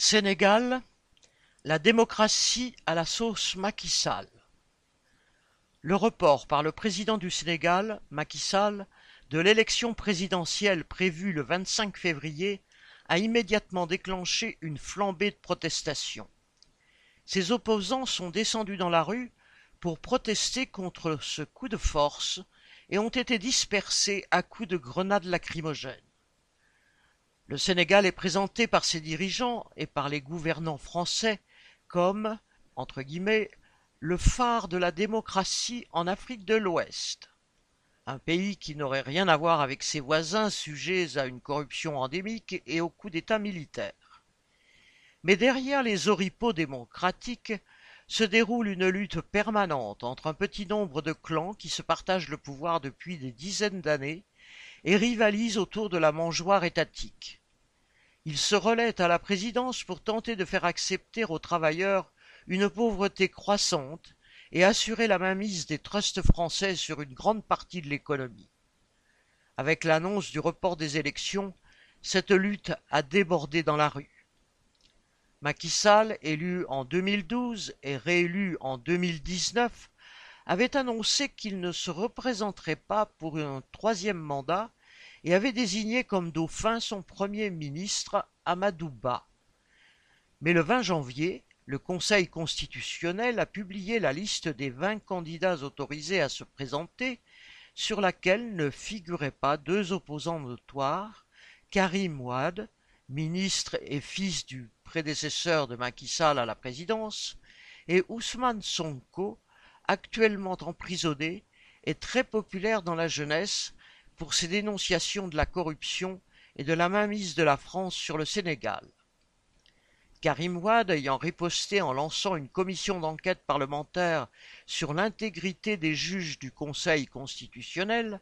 Sénégal, la démocratie à la sauce Macky Sall. Le report par le président du Sénégal, Macky Sall, de l'élection présidentielle prévue le 25 février a immédiatement déclenché une flambée de protestations. Ses opposants sont descendus dans la rue pour protester contre ce coup de force et ont été dispersés à coups de grenades lacrymogènes. Le Sénégal est présenté par ses dirigeants et par les gouvernants français comme entre guillemets le phare de la démocratie en Afrique de l'Ouest. Un pays qui n'aurait rien à voir avec ses voisins sujets à une corruption endémique et au coup d'État militaire. Mais derrière les oripeaux démocratiques se déroule une lutte permanente entre un petit nombre de clans qui se partagent le pouvoir depuis des dizaines d'années et rivalise autour de la mangeoire étatique. Il se relaient à la présidence pour tenter de faire accepter aux travailleurs une pauvreté croissante et assurer la mainmise des trusts français sur une grande partie de l'économie. Avec l'annonce du report des élections, cette lutte a débordé dans la rue. Macky Sall, élu en 2012 et réélu en 2019, avait annoncé qu'il ne se représenterait pas pour un troisième mandat et avait désigné comme dauphin son premier ministre Amadou Ba. Mais le 20 janvier, le Conseil constitutionnel a publié la liste des vingt candidats autorisés à se présenter, sur laquelle ne figuraient pas deux opposants notoires, Karim Ouad, ministre et fils du prédécesseur de Macky Sall à la présidence, et Ousmane Sonko, actuellement emprisonné et très populaire dans la jeunesse pour ses dénonciations de la corruption et de la mainmise de la France sur le Sénégal. Karim Wade ayant riposté en lançant une commission d'enquête parlementaire sur l'intégrité des juges du Conseil constitutionnel,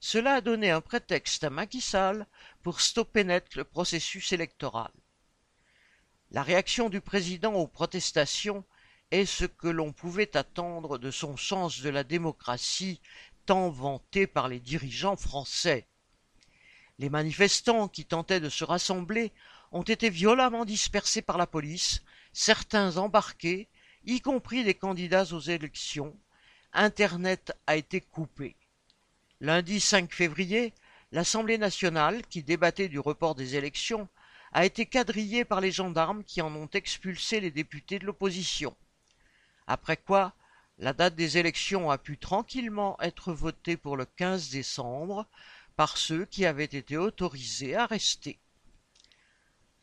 cela a donné un prétexte à Macky Sall pour stopper net le processus électoral. La réaction du président aux protestations est ce que l'on pouvait attendre de son sens de la démocratie tant vanté par les dirigeants français. Les manifestants qui tentaient de se rassembler ont été violemment dispersés par la police, certains embarqués, y compris des candidats aux élections. Internet a été coupé. Lundi 5 février, l'Assemblée nationale, qui débattait du report des élections, a été quadrillée par les gendarmes qui en ont expulsé les députés de l'opposition. Après quoi, la date des élections a pu tranquillement être votée pour le 15 décembre par ceux qui avaient été autorisés à rester.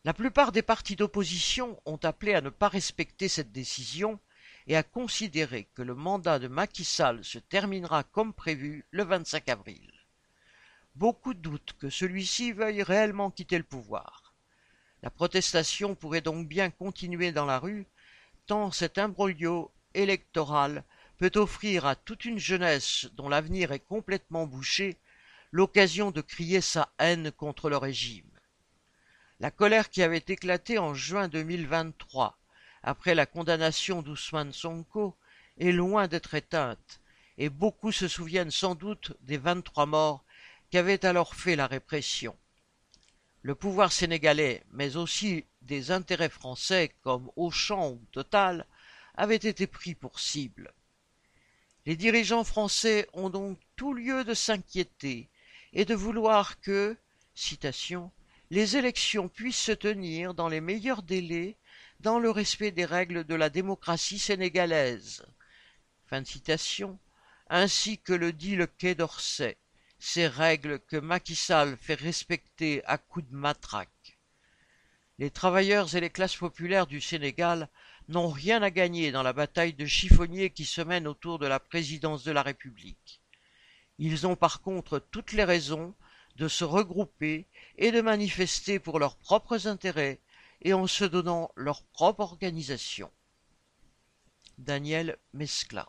La plupart des partis d'opposition ont appelé à ne pas respecter cette décision et à considérer que le mandat de Macky Sall se terminera comme prévu le 25 avril. Beaucoup doutent que celui-ci veuille réellement quitter le pouvoir. La protestation pourrait donc bien continuer dans la rue tant cet imbroglio électoral peut offrir à toute une jeunesse dont l'avenir est complètement bouché l'occasion de crier sa haine contre le régime. La colère qui avait éclaté en juin 2023 après la condamnation d'Ousmane Sonko est loin d'être éteinte, et beaucoup se souviennent sans doute des 23 morts qu'avait alors fait la répression. Le pouvoir sénégalais, mais aussi des intérêts français comme Auchan ou Total, avaient été pris pour cible. Les dirigeants français ont donc tout lieu de s'inquiéter et de vouloir que, citation, les élections puissent se tenir dans les meilleurs délais dans le respect des règles de la démocratie sénégalaise. Fin de citation, ainsi que le dit le Quai d'Orsay, ces règles que Macky Sall fait respecter à coups de matraque. Les travailleurs et les classes populaires du Sénégal n'ont rien à gagner dans la bataille de chiffonniers qui se mène autour de la présidence de la République. Ils ont par contre toutes les raisons de se regrouper et de manifester pour leurs propres intérêts et en se donnant leur propre organisation. Daniel Mescla